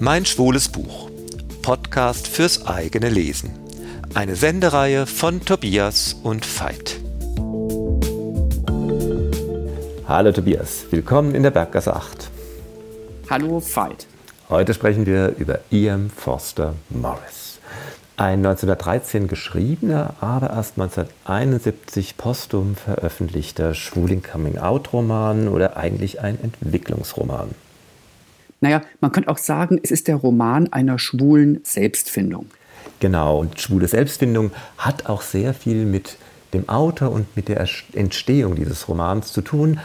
Mein schwules Buch. Podcast fürs eigene Lesen. Eine Sendereihe von Tobias und Veit. Hallo Tobias, willkommen in der Berggasse 8. Hallo Veit. Heute sprechen wir über Ian Foster Morris. Ein 1913 geschriebener, aber erst 1971 postum veröffentlichter schwuling Coming-out-Roman oder eigentlich ein Entwicklungsroman. Naja, man könnte auch sagen, es ist der Roman einer schwulen Selbstfindung. Genau, und schwule Selbstfindung hat auch sehr viel mit dem Autor und mit der Entstehung dieses Romans zu tun.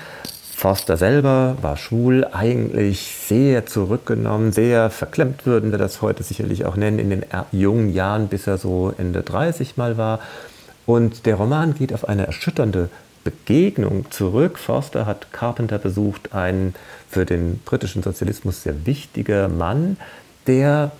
Forster selber war schwul, eigentlich sehr zurückgenommen, sehr verklemmt würden wir das heute sicherlich auch nennen, in den jungen Jahren, bis er so Ende 30 mal war. Und der Roman geht auf eine erschütternde Begegnung zurück. Forster hat Carpenter besucht, ein für den britischen Sozialismus sehr wichtiger Mann, der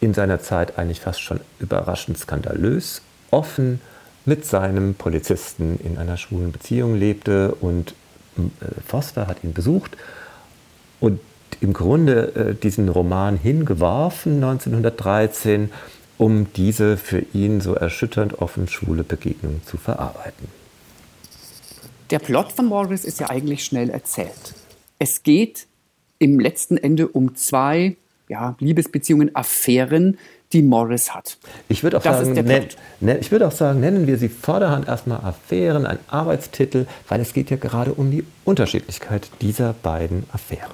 in seiner Zeit eigentlich fast schon überraschend skandalös, offen mit seinem Polizisten in einer schwulen Beziehung lebte und äh, Foster hat ihn besucht und im Grunde äh, diesen Roman hingeworfen 1913, um diese für ihn so erschütternd offen schwule Begegnung zu verarbeiten. Der Plot von Morris ist ja eigentlich schnell erzählt. Es geht im letzten Ende um zwei ja, Liebesbeziehungen, Affären, die Morris hat. Ich würde auch, sagen, nenn, nenn, ich würde auch sagen, nennen wir sie vorderhand erstmal Affären, ein Arbeitstitel, weil es geht ja gerade um die Unterschiedlichkeit dieser beiden Affären.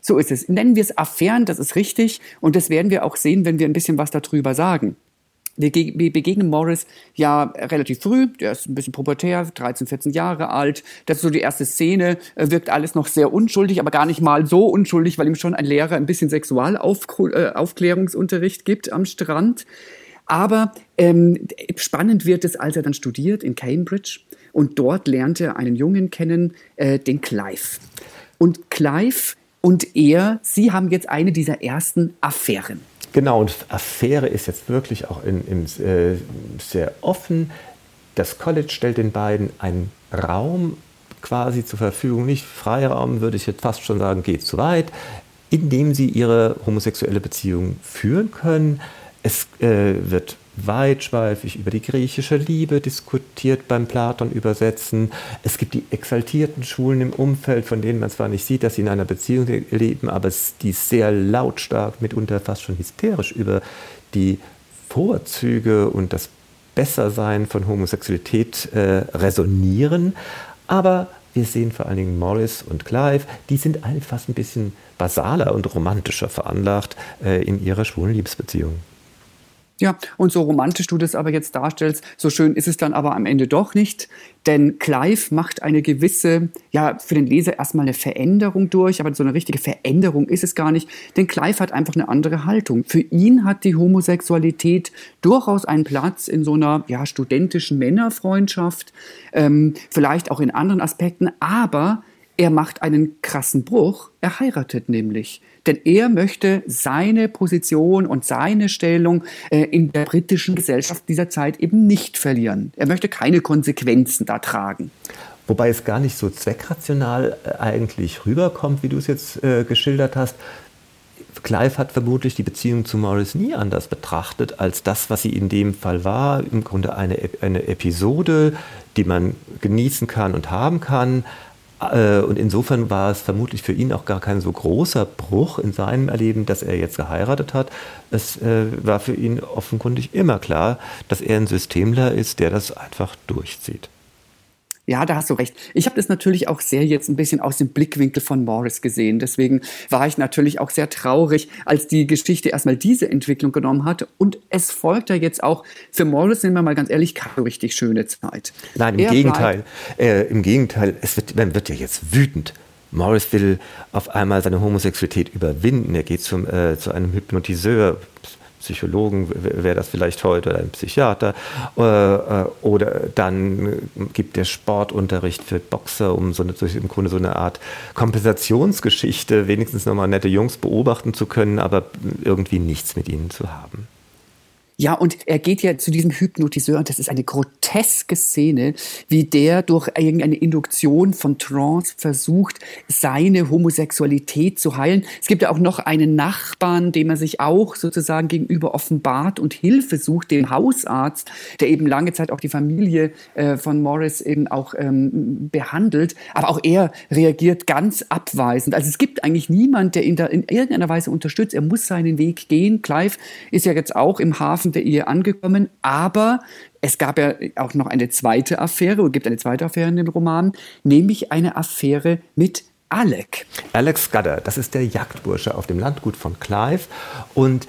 So ist es. Nennen wir es Affären, das ist richtig. Und das werden wir auch sehen, wenn wir ein bisschen was darüber sagen. Wir, begegnen Morris ja relativ früh, der ist ein bisschen pubertär, 13, 14 Jahre alt. Das ist so die erste Szene, wirkt alles noch sehr unschuldig, aber gar nicht mal so unschuldig, weil ihm schon ein Lehrer ein bisschen Sexualaufklärungsunterricht gibt am Strand. Aber ähm, spannend wird es, als er dann studiert in Cambridge und dort lernt er einen Jungen kennen, äh, den Clive. Und Clive und er, sie haben jetzt eine dieser ersten Affären. Genau, und Affäre ist jetzt wirklich auch in, in, äh, sehr offen. Das College stellt den beiden einen Raum quasi zur Verfügung, nicht Freiraum, würde ich jetzt fast schon sagen, geht zu weit, in dem sie ihre homosexuelle Beziehung führen können. Es äh, wird weitschweifig über die griechische Liebe diskutiert beim Platon übersetzen. Es gibt die exaltierten Schulen im Umfeld, von denen man zwar nicht sieht, dass sie in einer Beziehung leben, aber die sehr lautstark, mitunter fast schon hysterisch über die Vorzüge und das Bessersein von Homosexualität äh, resonieren. Aber wir sehen vor allen Dingen Morris und Clive, die sind alle fast ein bisschen basaler und romantischer veranlagt äh, in ihrer schwulen Liebesbeziehung. Ja, und so romantisch du das aber jetzt darstellst, so schön ist es dann aber am Ende doch nicht. Denn Clive macht eine gewisse, ja, für den Leser erstmal eine Veränderung durch, aber so eine richtige Veränderung ist es gar nicht. Denn Clive hat einfach eine andere Haltung. Für ihn hat die Homosexualität durchaus einen Platz in so einer, ja, studentischen Männerfreundschaft, ähm, vielleicht auch in anderen Aspekten, aber er macht einen krassen Bruch. Er heiratet nämlich. Denn er möchte seine Position und seine Stellung äh, in der britischen Gesellschaft dieser Zeit eben nicht verlieren. Er möchte keine Konsequenzen da tragen. Wobei es gar nicht so zweckrational äh, eigentlich rüberkommt, wie du es jetzt äh, geschildert hast. Clive hat vermutlich die Beziehung zu Morris nie anders betrachtet als das, was sie in dem Fall war. Im Grunde eine, eine Episode, die man genießen kann und haben kann, und insofern war es vermutlich für ihn auch gar kein so großer Bruch in seinem Erleben, dass er jetzt geheiratet hat. Es äh, war für ihn offenkundig immer klar, dass er ein Systemler ist, der das einfach durchzieht. Ja, da hast du recht. Ich habe das natürlich auch sehr jetzt ein bisschen aus dem Blickwinkel von Morris gesehen. Deswegen war ich natürlich auch sehr traurig, als die Geschichte erstmal diese Entwicklung genommen hat. Und es folgt ja jetzt auch für Morris, nehmen wir mal ganz ehrlich, keine richtig schöne Zeit. Nein, im er Gegenteil. Äh, Im Gegenteil, es wird, man wird ja jetzt wütend. Morris will auf einmal seine Homosexualität überwinden. Er geht zum, äh, zu einem Hypnotiseur, Psychologen wäre das vielleicht heute oder ein Psychiater. Äh, äh, oder dann gibt der Sportunterricht für Boxer, um so eine, im Grunde so eine Art Kompensationsgeschichte, wenigstens nochmal nette Jungs beobachten zu können, aber irgendwie nichts mit ihnen zu haben. Ja, und er geht ja zu diesem Hypnotiseur und das ist eine groteske Szene, wie der durch irgendeine Induktion von Trance versucht, seine Homosexualität zu heilen. Es gibt ja auch noch einen Nachbarn, dem er sich auch sozusagen gegenüber offenbart und Hilfe sucht, den Hausarzt, der eben lange Zeit auch die Familie äh, von Morris eben auch ähm, behandelt. Aber auch er reagiert ganz abweisend. Also es gibt eigentlich niemand, der ihn da in irgendeiner Weise unterstützt. Er muss seinen Weg gehen. Clive ist ja jetzt auch im Hafen der Ehe angekommen, aber es gab ja auch noch eine zweite Affäre, oder gibt eine zweite Affäre in den Romanen, nämlich eine Affäre mit Alec. Alex Scudder, das ist der Jagdbursche auf dem Landgut von Clive und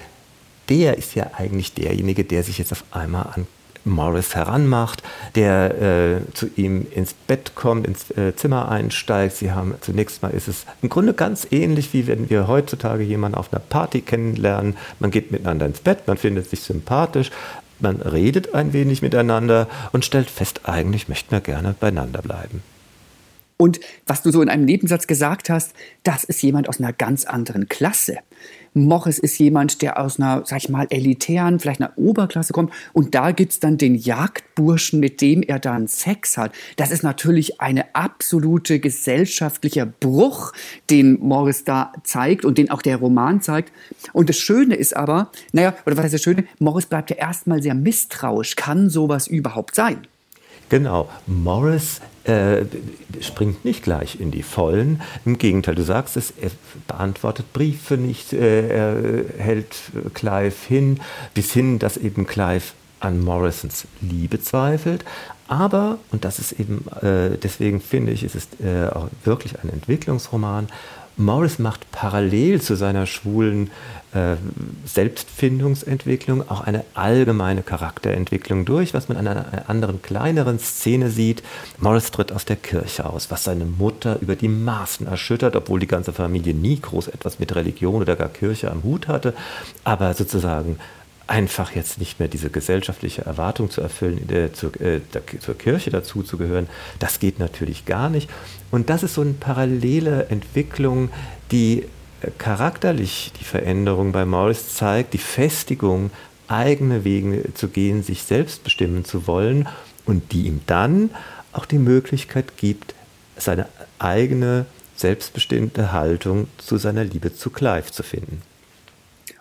der ist ja eigentlich derjenige, der sich jetzt auf einmal an Morris heranmacht, der äh, zu ihm ins Bett kommt, ins äh, Zimmer einsteigt. Sie haben zunächst mal ist es im Grunde ganz ähnlich, wie wenn wir heutzutage jemanden auf einer Party kennenlernen. Man geht miteinander ins Bett, man findet sich sympathisch, man redet ein wenig miteinander und stellt fest, eigentlich möchten wir gerne beieinander bleiben. Und was du so in einem Nebensatz gesagt hast, das ist jemand aus einer ganz anderen Klasse. Morris ist jemand, der aus einer, sag ich mal, elitären, vielleicht einer Oberklasse kommt. Und da gibt es dann den Jagdburschen, mit dem er dann Sex hat. Das ist natürlich eine absolute gesellschaftlicher Bruch, den Morris da zeigt und den auch der Roman zeigt. Und das Schöne ist aber, naja, oder was heißt das Schöne? Morris bleibt ja erstmal sehr misstrauisch. Kann sowas überhaupt sein? Genau. Morris äh, springt nicht gleich in die Vollen. Im Gegenteil, du sagst es, er beantwortet Briefe nicht, äh, er hält Clive hin, bis hin, dass eben Clive an Morrisons Liebe zweifelt. Aber, und das ist eben, äh, deswegen finde ich, ist es äh, auch wirklich ein Entwicklungsroman, Morris macht parallel zu seiner schwulen äh, Selbstfindungsentwicklung auch eine allgemeine Charakterentwicklung durch, was man an einer anderen kleineren Szene sieht. Morris tritt aus der Kirche aus, was seine Mutter über die Maßen erschüttert, obwohl die ganze Familie nie groß etwas mit Religion oder gar Kirche am Hut hatte, aber sozusagen einfach jetzt nicht mehr diese gesellschaftliche Erwartung zu erfüllen, äh, zur, äh, zur Kirche dazu zu gehören, das geht natürlich gar nicht. Und das ist so eine parallele Entwicklung, die äh, charakterlich die Veränderung bei Morris zeigt, die Festigung, eigene Wege zu gehen, sich selbst bestimmen zu wollen und die ihm dann auch die Möglichkeit gibt, seine eigene selbstbestimmte Haltung zu seiner Liebe zu Clive zu finden.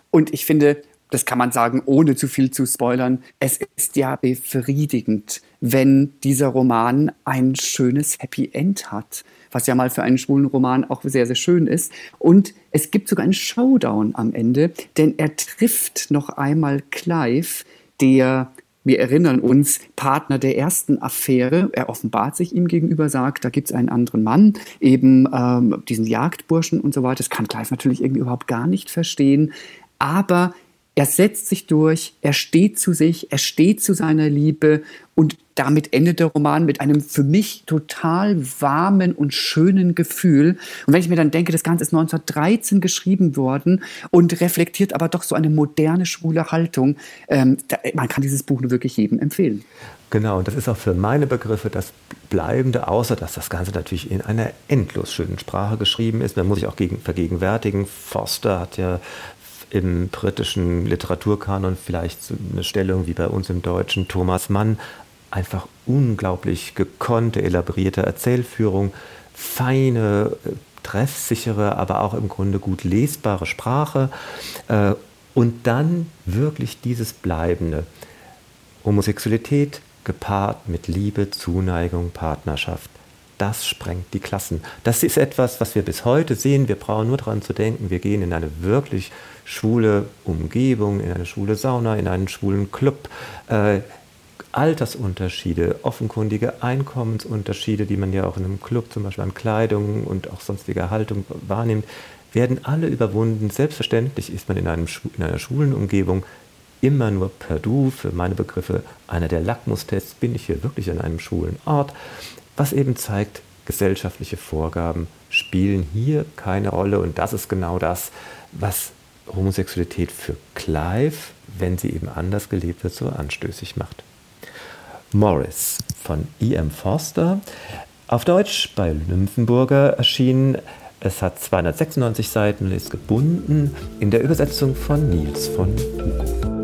Und ich finde, das kann man sagen, ohne zu viel zu spoilern, es ist ja befriedigend, wenn dieser Roman ein schönes Happy End hat, was ja mal für einen schwulen Roman auch sehr, sehr schön ist. Und es gibt sogar einen Showdown am Ende, denn er trifft noch einmal Clive, der wir erinnern uns, Partner der ersten Affäre. Er offenbart sich ihm gegenüber, sagt, da gibt es einen anderen Mann, eben ähm, diesen Jagdburschen und so weiter. Das kann Clive natürlich irgendwie überhaupt gar nicht verstehen. Aber er setzt sich durch, er steht zu sich, er steht zu seiner Liebe und damit endet der Roman mit einem für mich total warmen und schönen Gefühl. Und wenn ich mir dann denke, das Ganze ist 1913 geschrieben worden und reflektiert aber doch so eine moderne schwule Haltung, ähm, da, man kann dieses Buch nur wirklich jedem empfehlen. Genau, und das ist auch für meine Begriffe das Bleibende, außer dass das Ganze natürlich in einer endlos schönen Sprache geschrieben ist. Man muss sich auch gegen, vergegenwärtigen. Forster hat ja im britischen Literaturkanon vielleicht so eine Stellung wie bei uns im Deutschen Thomas Mann. Einfach unglaublich gekonnte, elaborierte Erzählführung, feine, treffsichere, aber auch im Grunde gut lesbare Sprache. Äh, und dann wirklich dieses Bleibende. Homosexualität gepaart mit Liebe, Zuneigung, Partnerschaft das sprengt die Klassen. Das ist etwas, was wir bis heute sehen. Wir brauchen nur daran zu denken, wir gehen in eine wirklich schwule Umgebung, in eine schwule Sauna, in einen schwulen Club. Äh, Altersunterschiede, offenkundige Einkommensunterschiede, die man ja auch in einem Club zum Beispiel an Kleidung und auch sonstiger Haltung wahrnimmt, werden alle überwunden. Selbstverständlich ist man in, einem, in einer schwulen Umgebung immer nur per Du, für meine Begriffe einer der Lackmustests, bin ich hier wirklich an einem schwulen Ort was eben zeigt, gesellschaftliche Vorgaben spielen hier keine Rolle und das ist genau das, was Homosexualität für Clive, wenn sie eben anders gelebt wird, so anstößig macht. Morris von E.M. Forster, auf Deutsch bei Nymphenburger erschienen. Es hat 296 Seiten und ist gebunden in der Übersetzung von Nils von Hugo.